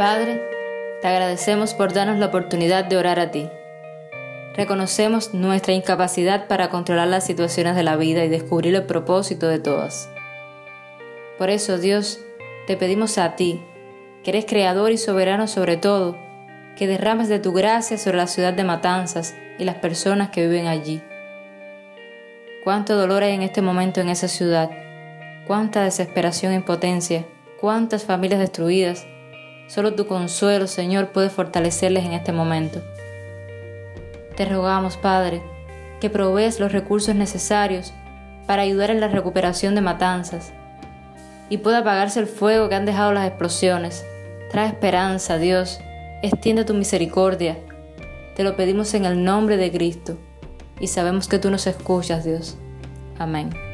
Padre, te agradecemos por darnos la oportunidad de orar a ti. Reconocemos nuestra incapacidad para controlar las situaciones de la vida y descubrir el propósito de todas. Por eso, Dios, te pedimos a ti, que eres creador y soberano sobre todo, que derrames de tu gracia sobre la ciudad de Matanzas y las personas que viven allí. Cuánto dolor hay en este momento en esa ciudad, cuánta desesperación e impotencia, cuántas familias destruidas. Solo tu consuelo, Señor, puede fortalecerles en este momento. Te rogamos, Padre, que provees los recursos necesarios para ayudar en la recuperación de matanzas y pueda apagarse el fuego que han dejado las explosiones. Trae esperanza, Dios, extiende tu misericordia. Te lo pedimos en el nombre de Cristo y sabemos que tú nos escuchas, Dios. Amén.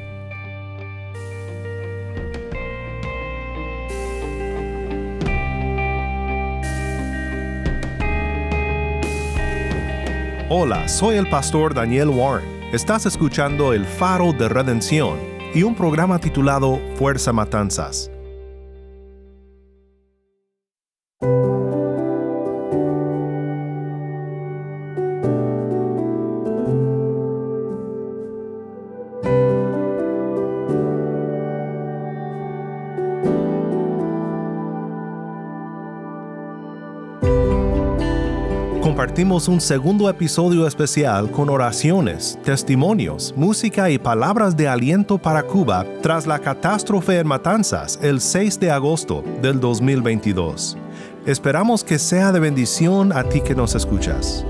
Hola, soy el pastor Daniel Warren. Estás escuchando El Faro de Redención y un programa titulado Fuerza Matanzas. Un segundo episodio especial con oraciones, testimonios, música y palabras de aliento para Cuba tras la catástrofe en Matanzas el 6 de agosto del 2022. Esperamos que sea de bendición a ti que nos escuchas.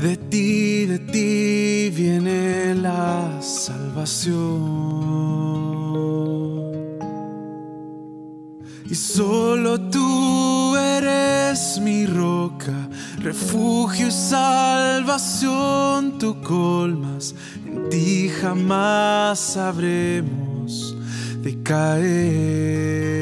De ti, de ti viene la salvación. Y solo tú eres mi roca, refugio y salvación. Tú colmas, en ti jamás sabremos de caer.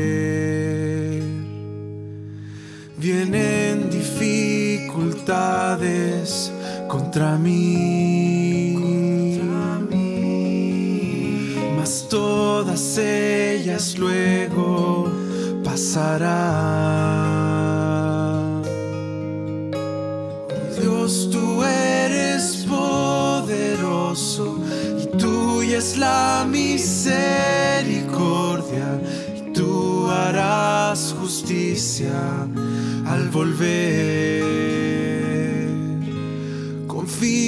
Vienen dificultades contra mí, mas todas ellas luego pasarán. Dios, tú eres poderoso y tuya es la misericordia y tú harás justicia al volver.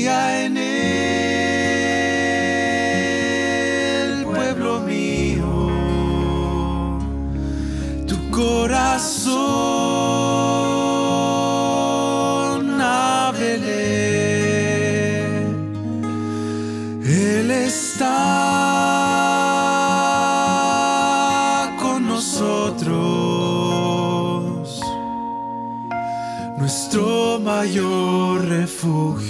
En él, pueblo mío, tu corazón ábrele. Él está con nosotros, nuestro mayor refugio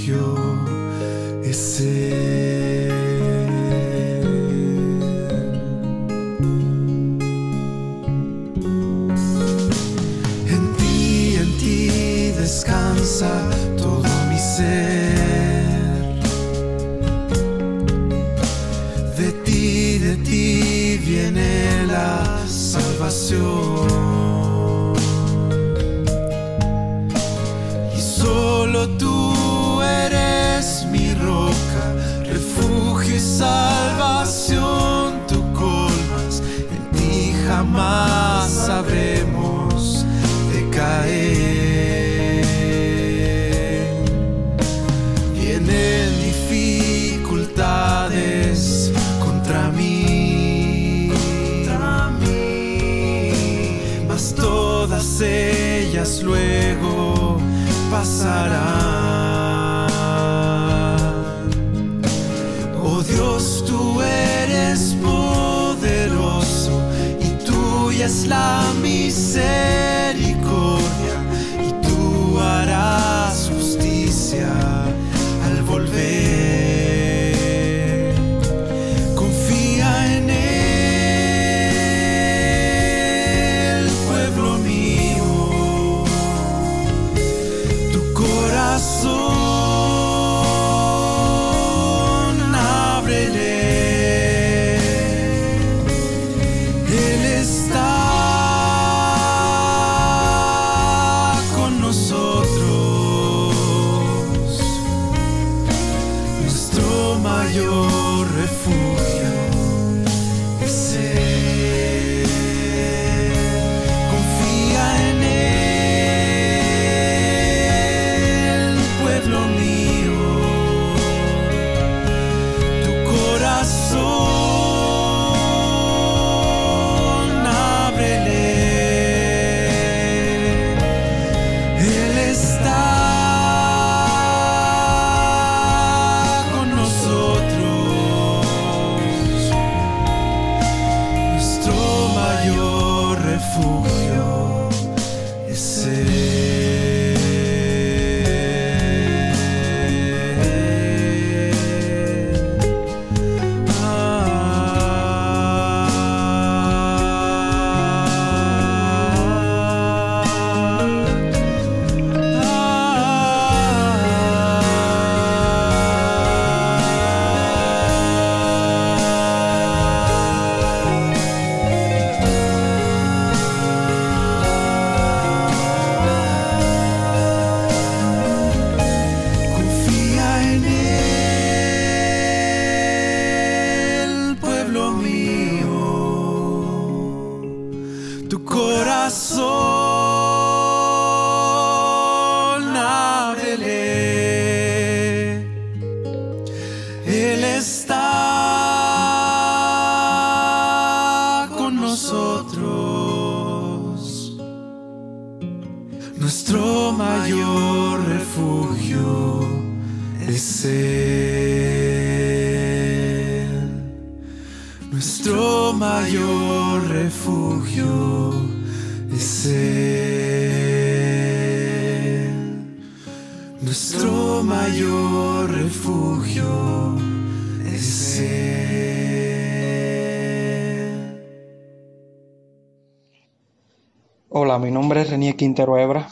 Hola, mi nombre es Renier Quintero Hebra.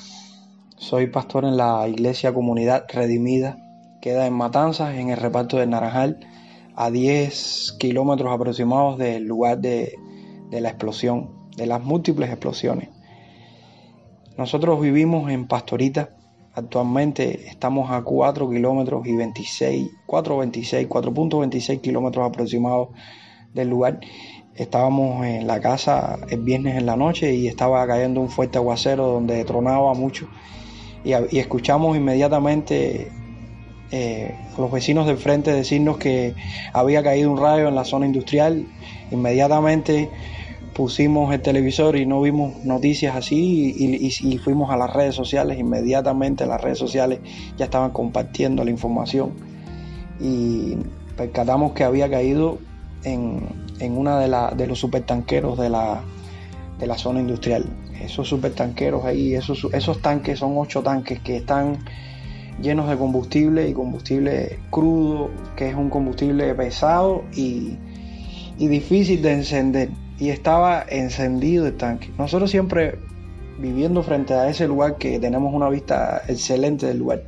Soy pastor en la iglesia Comunidad Redimida. Queda en Matanzas, en el reparto del Naranjal, a 10 kilómetros aproximados del lugar de, de la explosión, de las múltiples explosiones. Nosotros vivimos en Pastorita. Actualmente estamos a 4 kilómetros y 26, 4.26, 4.26 kilómetros aproximados del lugar. Estábamos en la casa el viernes en la noche y estaba cayendo un fuerte aguacero donde tronaba mucho. Y, escuchamos inmediatamente eh, a los vecinos del frente decirnos que había caído un rayo en la zona industrial. Inmediatamente pusimos el televisor y no vimos noticias así y, y- y fuimos a las redes sociales. Inmediatamente las redes sociales ya estaban compartiendo la información y percatamos que había caído en, en una de, la- de los supertanqueros de la, de la zona industrial. Esos supertanqueros ahí, esos, esos tanques son ocho tanques que están llenos de combustible y combustible crudo, que es un combustible pesado y, y difícil de encender. Y estaba encendido el tanque. Nosotros siempre viviendo frente a ese lugar que tenemos una vista excelente del lugar,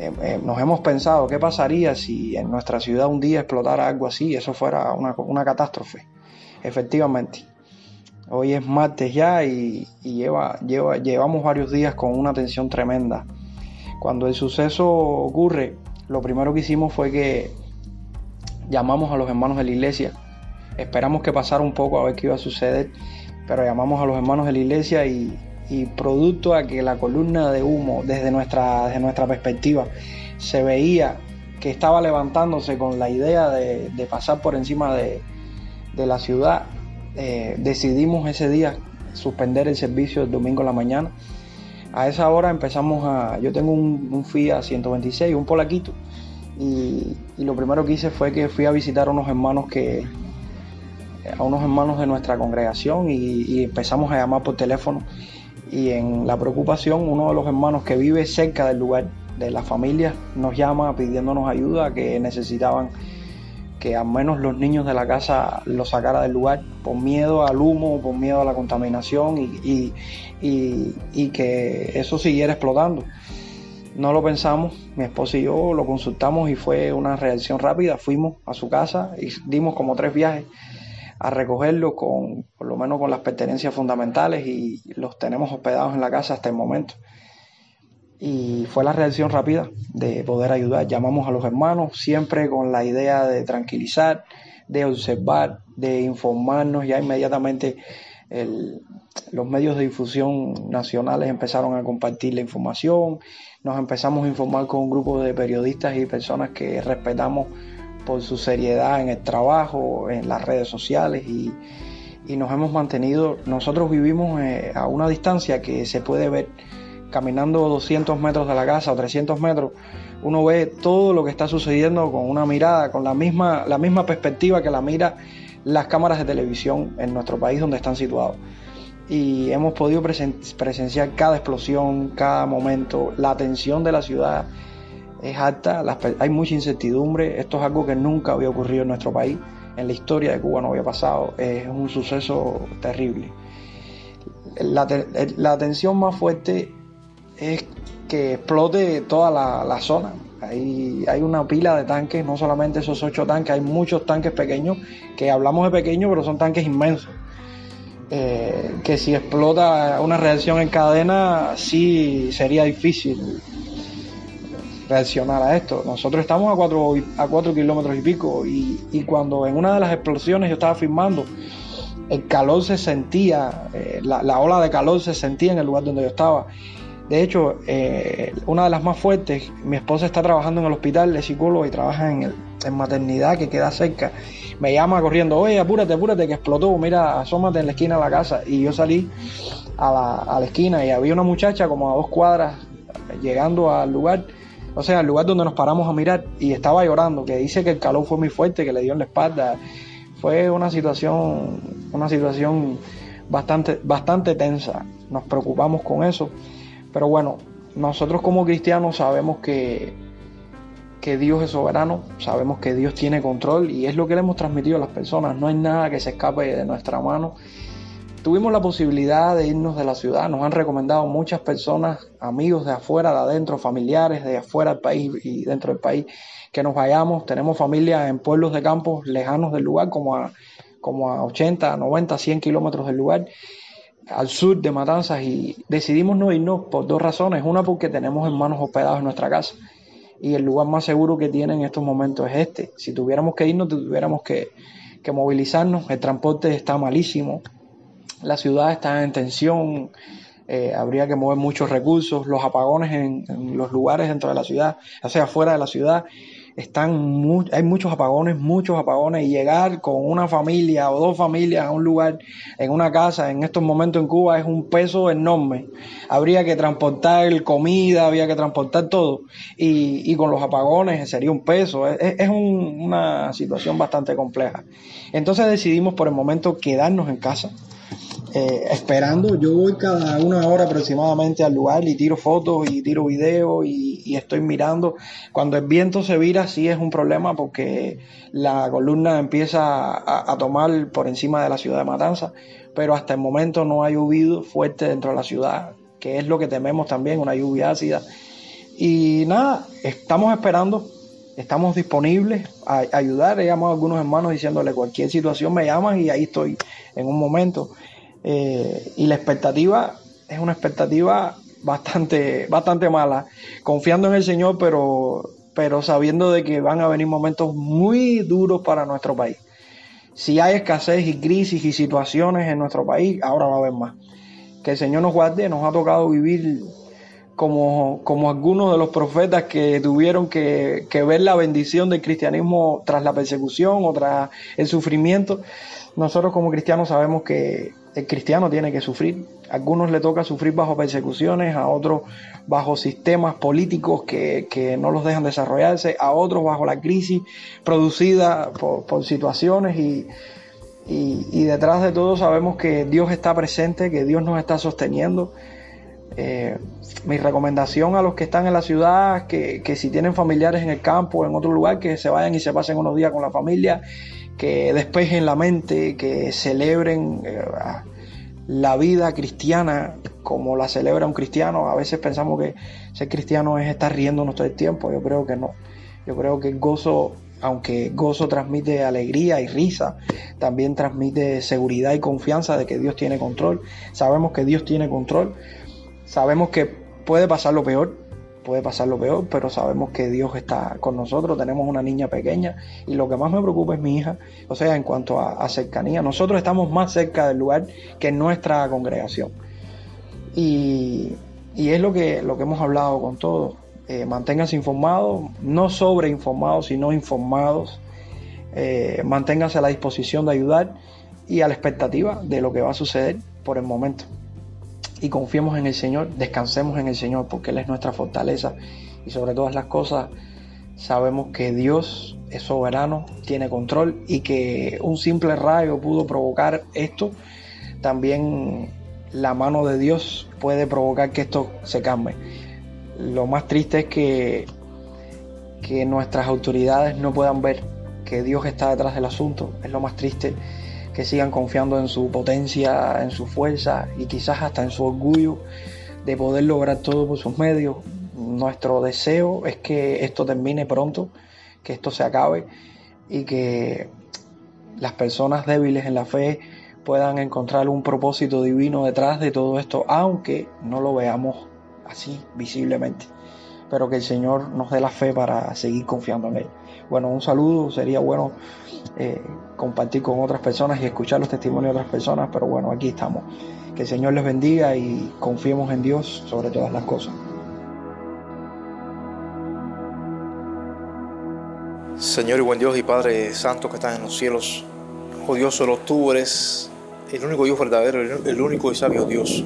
eh, eh, nos hemos pensado qué pasaría si en nuestra ciudad un día explotara algo así, eso fuera una, una catástrofe. Efectivamente, hoy es martes ya y, y lleva, lleva, llevamos varios días con una tensión tremenda. Cuando el suceso ocurre, lo primero que hicimos fue que llamamos a los hermanos de la iglesia. Esperamos que pasara un poco a ver qué iba a suceder, pero llamamos a los hermanos de la iglesia y, y producto a que la columna de humo desde nuestra, desde nuestra perspectiva se veía que estaba levantándose con la idea de, pasar por encima de, de la ciudad, eh, decidimos ese día suspender el servicio el domingo en la mañana. A esa hora empezamos a... Yo tengo un, un Fiat 126, un polaquito, y, lo primero que hice fue que fui a visitar a unos hermanos que a unos hermanos de nuestra congregación y, empezamos a llamar por teléfono y en la preocupación uno de los hermanos que vive cerca del lugar de la familia nos llama pidiéndonos ayuda que necesitaban que al menos los niños de la casa lo sacara del lugar por miedo al humo, por miedo a la contaminación y, y que eso siguiera explotando. No lo pensamos, mi esposo y yo lo consultamos y fue una reacción rápida. Fuimos a su casa y dimos como tres viajes a recogerlo con, por lo menos con las pertenencias fundamentales y los tenemos hospedados en la casa hasta el momento. Y fue la reacción rápida de poder ayudar. Llamamos a los hermanos siempre con la idea de tranquilizar, de observar, de informarnos. Ya inmediatamente los medios de difusión nacionales empezaron a compartir la información nos empezamos a informar con un grupo de periodistas y personas que respetamos por su seriedad en el trabajo, en las redes sociales y, nos hemos mantenido, nosotros vivimos eh, a una distancia que se puede ver caminando 200 metros de la casa o 300 metros, uno ve todo lo que está sucediendo con una mirada, con la misma, la misma perspectiva que la mira las cámaras de televisión en nuestro país donde están situados. Y hemos podido presenciar cada explosión, cada momento, la tensión de la ciudad es alta, hay mucha incertidumbre, esto es algo que nunca había ocurrido en nuestro país, en la historia de Cuba no había pasado, es un suceso terrible. La, tensión más fuerte es que explote toda la, la zona, hay, hay, una pila de tanques, no solamente esos ocho tanques, hay muchos tanques pequeños, que hablamos de pequeños, pero son tanques inmensos. Eh, que si explota una reacción en cadena, sí sería difícil reaccionar a esto. Nosotros estamos a cuatro, a cuatro kilómetros y pico y, cuando en una de las explosiones yo estaba filmando, el calor se sentía, eh, la, ola de calor se sentía en el lugar donde yo estaba. De hecho, eh, una de las más fuertes, mi esposa está trabajando en el hospital de psicólogo y trabaja en, el, en maternidad que queda cerca me llama corriendo, oye, apúrate, apúrate, que explotó, mira, asómate en la esquina de la casa. Y yo salí a la, a la esquina y había una muchacha como a dos cuadras llegando al lugar, o sea, al lugar donde nos paramos a mirar y estaba llorando, que dice que el calor fue muy fuerte, que le dio en la espalda. Fue una situación, una situación bastante, bastante tensa. Nos preocupamos con eso. Pero bueno, nosotros como cristianos sabemos que que Dios es soberano, sabemos que Dios tiene control y es lo que le hemos transmitido a las personas. No hay nada que se escape de nuestra mano. Tuvimos la posibilidad de irnos de la ciudad, nos han recomendado muchas personas, amigos de afuera, de adentro, familiares de afuera del país y dentro del país, que nos vayamos. Tenemos familia en pueblos de campos lejanos del lugar, como a, como a 80, 90, 100 kilómetros del lugar al sur de Matanzas y decidimos no irnos por dos razones. Una porque tenemos hermanos hospedados en nuestra casa y el lugar más seguro que tiene en estos momentos es este. Si tuviéramos que irnos, tuviéramos que, movilizarnos, el transporte está malísimo, la ciudad está en tensión, eh, habría que mover muchos recursos, los apagones en, los lugares dentro de la ciudad, o sea, fuera de la ciudad, están hay muchos apagones, muchos apagones, y llegar con una familia o dos familias a un lugar, en una casa, en estos momentos en Cuba es un peso enorme. Habría que transportar comida, había que transportar todo, y, y con los apagones sería un peso. Es, una situación bastante compleja. Entonces decidimos por el momento quedarnos en casa eh, esperando. Yo voy cada una hora aproximadamente al lugar y tiro fotos y tiro videos y, estoy mirando. Cuando el viento se vira sí es un problema porque la columna empieza a, tomar por encima de la ciudad de Matanza, pero hasta el momento no ha llovido fuerte dentro de la ciudad, que es lo que tememos también, una lluvia ácida. Y nada, estamos esperando estamos disponibles a, ayudar. He llamado a algunos hermanos diciéndole cualquier situación me llaman y ahí estoy en un momento. Eh, y la expectativa es una expectativa bastante, bastante mala, confiando en el Señor, pero, pero sabiendo de que van a venir momentos muy duros para nuestro país. Si hay escasez y crisis y situaciones en nuestro país, ahora va a haber más. Que el Señor nos guarde, nos ha tocado vivir como, como algunos de los profetas que tuvieron que, que ver la bendición del cristianismo tras la persecución o tras el sufrimiento. Nosotros como cristianos sabemos que el cristiano tiene que sufrir. A algunos le toca sufrir bajo persecuciones, a otros bajo sistemas políticos que, no los dejan desarrollarse, a otros bajo la crisis producida por, situaciones y, y, detrás de todo sabemos que Dios está presente, que Dios nos está sosteniendo. Eh, mi recomendación a los que están en la ciudad, que, que si tienen familiares en el campo o en otro lugar, que se vayan y se pasen unos días con la familia que despejen la mente, que celebren eh, la vida cristiana como la celebra un cristiano. A veces pensamos que ser cristiano es estar riéndonos todo el tiempo. Yo creo que no. Yo creo que el gozo, aunque gozo transmite alegría y risa, también transmite seguridad y confianza de que Dios tiene control. Sabemos que Dios tiene control. Sabemos que puede pasar lo peor, puede pasar lo peor, pero sabemos que Dios está con nosotros, tenemos una niña pequeña y lo que más me preocupa es mi hija, o sea, en cuanto a, cercanía, nosotros estamos más cerca del lugar que nuestra congregación. Y, es lo que, lo que hemos hablado con todos, eh, manténganse informados, no sobreinformados, sino informados, eh, manténganse a la disposición de ayudar y a la expectativa de lo que va a suceder por el momento y confiemos en el Señor, descansemos en el Señor porque Él es nuestra fortaleza. Y sobre todas las cosas sabemos que Dios es soberano, tiene control y que un simple rayo pudo provocar esto, también la mano de Dios puede provocar que esto se cambie. Lo más triste es que, que nuestras autoridades no puedan ver que Dios está detrás del asunto, es lo más triste que sigan confiando en su potencia, en su fuerza y quizás hasta en su orgullo de poder lograr todo por sus medios. Nuestro deseo es que esto termine pronto, que esto se acabe y que las personas débiles en la fe puedan encontrar un propósito divino detrás de todo esto, aunque no lo veamos así visiblemente, pero que el Señor nos dé la fe para seguir confiando en Él. Bueno, un saludo, sería bueno eh, compartir con otras personas y escuchar los testimonios de otras personas, pero bueno, aquí estamos. Que el Señor les bendiga y confiemos en Dios sobre todas las cosas. Señor y buen Dios y Padre Santo que estás en los cielos, oh Dios, solo tú eres el único Dios verdadero, el único y sabio Dios.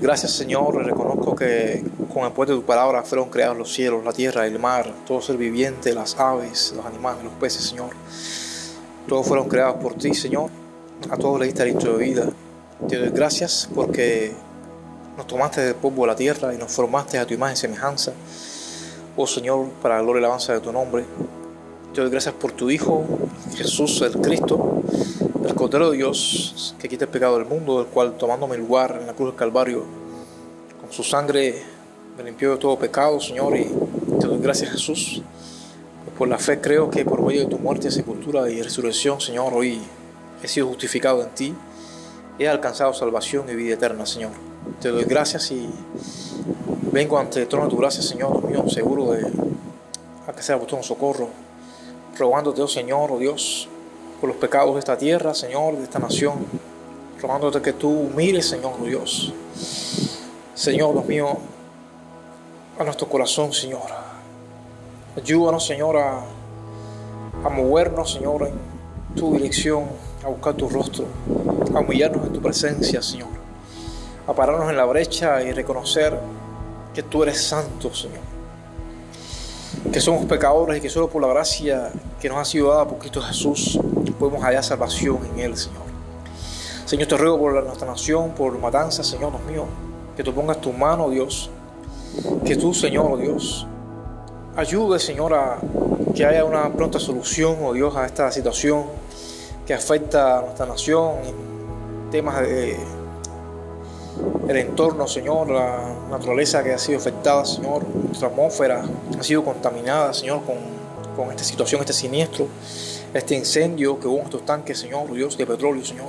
Gracias, Señor, reconozco que con el poder de tu palabra fueron creados los cielos, la tierra, el mar, todo ser viviente, las aves, los animales, los peces, Señor. Todos fueron creados por ti, Señor. A todos le diste aliento de vida. Te doy gracias porque nos tomaste del polvo de la tierra y nos formaste a tu imagen y semejanza. Oh Señor, para la gloria y alabanza de tu nombre. Te doy gracias por tu Hijo, Jesús el Cristo, el Cordero de Dios, que quita el pecado del mundo, del cual tomando mi lugar en la cruz del Calvario, con su sangre me limpió de todo pecado, Señor, y te doy gracias, Jesús. Por la fe creo que por medio de tu muerte, sepultura y resurrección, Señor, hoy he sido justificado en ti, he alcanzado salvación y vida eterna, Señor. Te doy gracias y vengo ante el trono de tu gracia, Señor, mío, seguro de que sea vuestro socorro, rogándote, oh Señor, oh Dios, por los pecados de esta tierra, Señor, de esta nación. Rogándote que tú mires, Señor Dios. Señor, Dios mío, a nuestro corazón, Señor. Ayúdanos, Señor, a, movernos, Señor, en tu dirección, a buscar tu rostro, a humillarnos en tu presencia, Señor. A pararnos en la brecha y reconocer que tú eres santo, Señor que somos pecadores y que solo por la gracia que nos ha sido dada por Cristo Jesús podemos hallar salvación en Él, Señor. Señor, te ruego por nuestra nación, por matanza, Señor, Dios mío, que tú pongas tu mano, Dios, que tú, Señor, oh Dios, ayude, Señor, a que haya una pronta solución, oh Dios, a esta situación que afecta a nuestra nación temas de el entorno, Señor, la naturaleza que ha sido afectada, Señor, nuestra atmósfera ha sido contaminada, Señor, con, con esta situación, este siniestro, este incendio que hubo en estos tanques, Señor, Dios, de petróleo, Señor.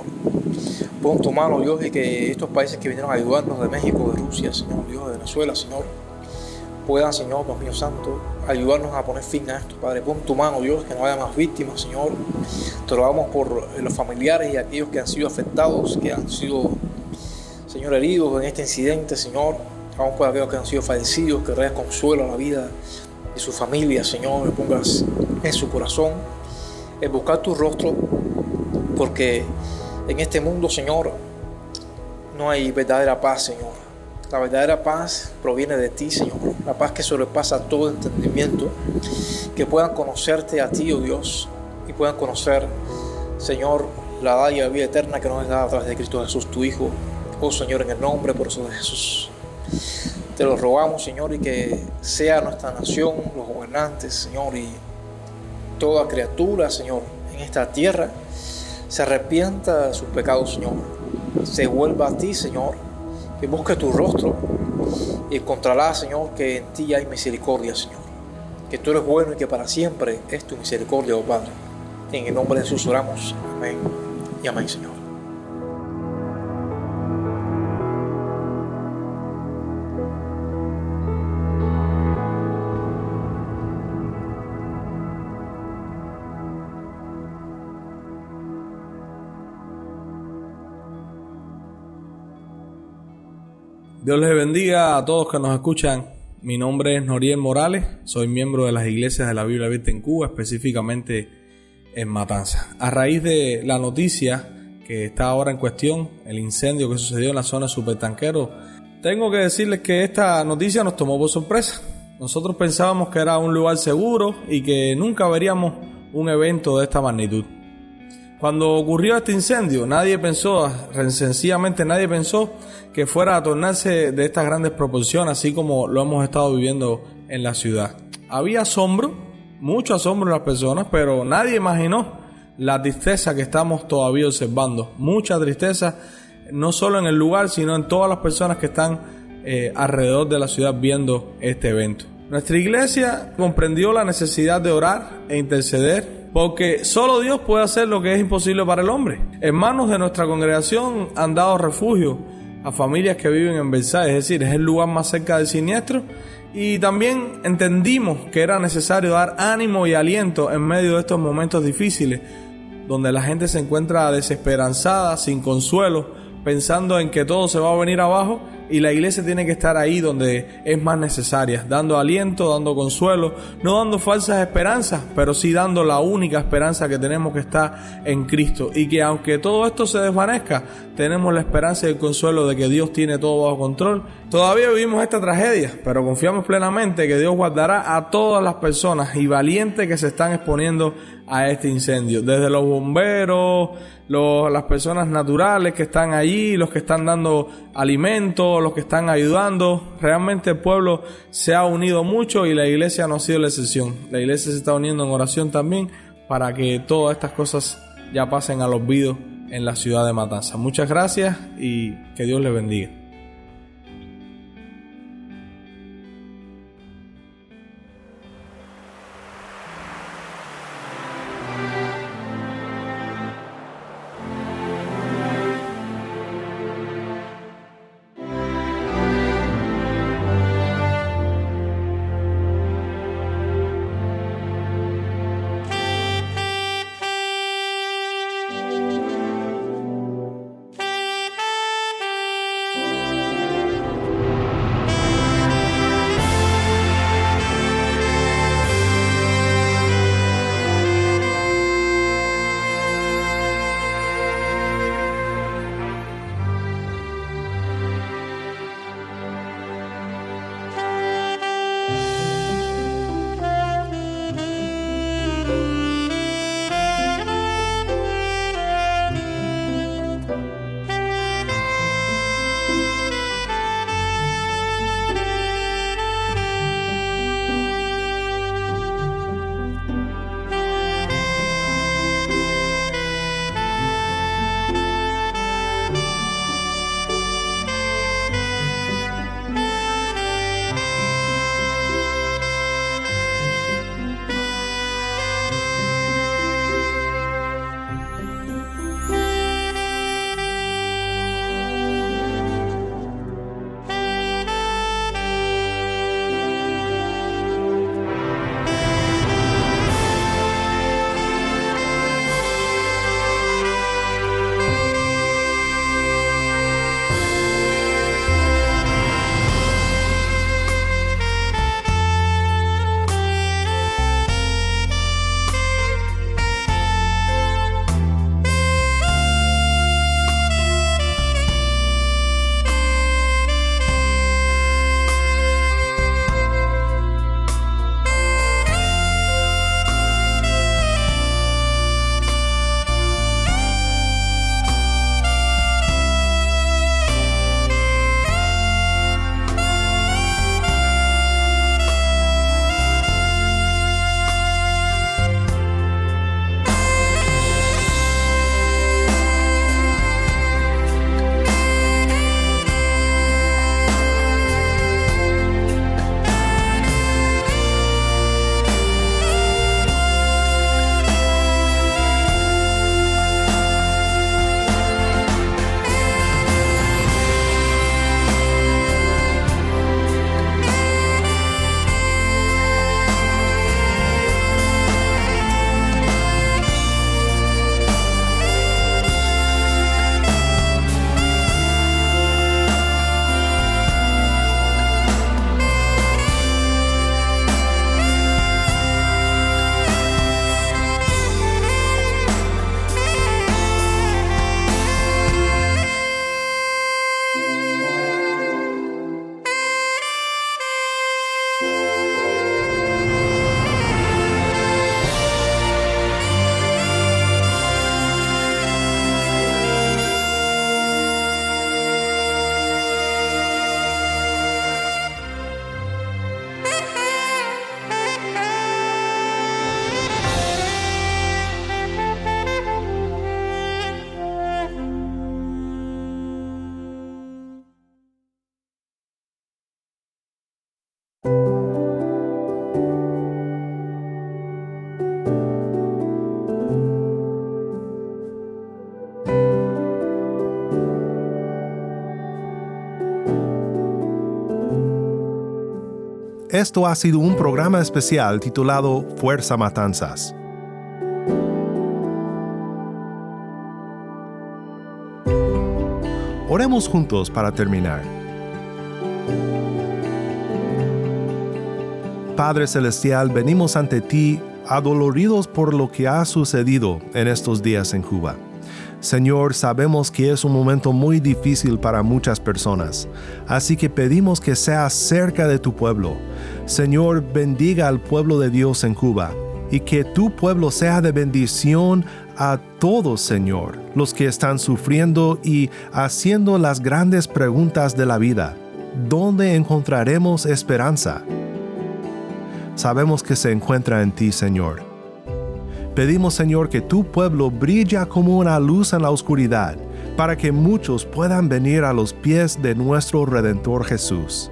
Pon tu mano, Dios, y que estos países que vinieron a ayudarnos de México, de Rusia, Señor, Dios, de Venezuela, Señor, puedan, Señor, Dios mío santo, ayudarnos a poner fin a esto, Padre. Pon tu mano, Dios, que no haya más víctimas, Señor. Te rogamos por los familiares y aquellos que han sido afectados, que han sido Señor, heridos en este incidente, Señor, aún por aquellos que han sido fallecidos, que traigas consuelo a la vida de su familia, Señor, me pongas en su corazón, en buscar tu rostro, porque En este mundo, Señor, no hay verdadera paz, Señor. La verdadera paz proviene de ti, Señor. La paz que sobrepasa todo entendimiento. Que puedan conocerte a ti, oh Dios, y puedan conocer, Señor, la dádiva vida eterna que nos has dado a través de Cristo Jesús, tu Hijo. Oh Señor, en el nombre por eso de Jesús. Te lo rogamos, Señor, y que sea nuestra nación, los gobernantes, Señor, y toda criatura, Señor, en esta tierra, se arrepienta de sus pecados, Señor. Se vuelva a ti, Señor, que busque tu rostro y encontrará, Señor, que en ti hay misericordia, Señor. Que tú eres bueno y que para siempre es tu misericordia, oh Padre. En el nombre de Jesús oramos. Amén y amén, Señor. Dios les bendiga a todos que nos escuchan. Mi nombre es Noriel Morales, soy miembro de las iglesias de la Biblia Abierta en Cuba, específicamente en Matanza. A raíz de la noticia que está ahora en cuestión, el incendio que sucedió en la zona de Supertanquero, tengo que decirles que esta noticia nos tomó por sorpresa. Nosotros pensábamos que era un lugar seguro y que nunca veríamos un evento de esta magnitud. Cuando ocurrió este incendio, nadie pensó, sencillamente nadie pensó que fuera a tornarse de estas grandes proporciones, así como lo hemos estado viviendo en la ciudad. Había asombro, mucho asombro en las personas, pero nadie imaginó la tristeza que estamos todavía observando. Mucha tristeza, no solo en el lugar, sino en todas las personas que están eh, alrededor de la ciudad viendo este evento. Nuestra iglesia comprendió la necesidad de orar e interceder porque solo Dios puede hacer lo que es imposible para el hombre. Hermanos de nuestra congregación han dado refugio a familias que viven en Versailles, es decir, es el lugar más cerca del siniestro. Y también entendimos que era necesario dar ánimo y aliento en medio de estos momentos difíciles, donde la gente se encuentra desesperanzada, sin consuelo, pensando en que todo se va a venir abajo y la iglesia tiene que estar ahí donde es más necesaria, dando aliento, dando consuelo, no dando falsas esperanzas, pero sí dando la única esperanza que tenemos que está en Cristo y que aunque todo esto se desvanezca, tenemos la esperanza y el consuelo de que Dios tiene todo bajo control. Todavía vivimos esta tragedia, pero confiamos plenamente que Dios guardará a todas las personas y valientes que se están exponiendo a este incendio, desde los bomberos, las personas naturales que están allí, los que están dando alimento, los que están ayudando. Realmente el pueblo se ha unido mucho y la iglesia no ha sido la excepción. La iglesia se está uniendo en oración también para que todas estas cosas ya pasen al olvido en la ciudad de Matanza. Muchas gracias y que Dios les bendiga. Esto ha sido un programa especial titulado Fuerza Matanzas. Oremos juntos para terminar. Padre Celestial, venimos ante ti adoloridos por lo que ha sucedido en estos días en Cuba. Señor, sabemos que es un momento muy difícil para muchas personas, así que pedimos que seas cerca de tu pueblo. Señor, bendiga al pueblo de Dios en Cuba y que tu pueblo sea de bendición a todos, Señor, los que están sufriendo y haciendo las grandes preguntas de la vida. ¿Dónde encontraremos esperanza? Sabemos que se encuentra en ti, Señor. Pedimos, Señor, que tu pueblo brilla como una luz en la oscuridad, para que muchos puedan venir a los pies de nuestro Redentor Jesús.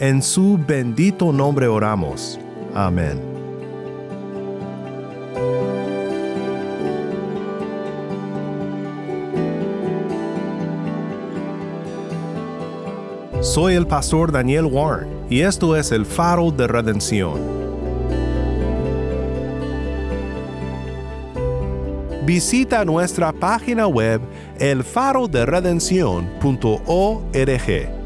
En su bendito nombre oramos. Amén. Soy el pastor Daniel Warren y esto es el faro de redención. Visita nuestra página web elfaroderedención.org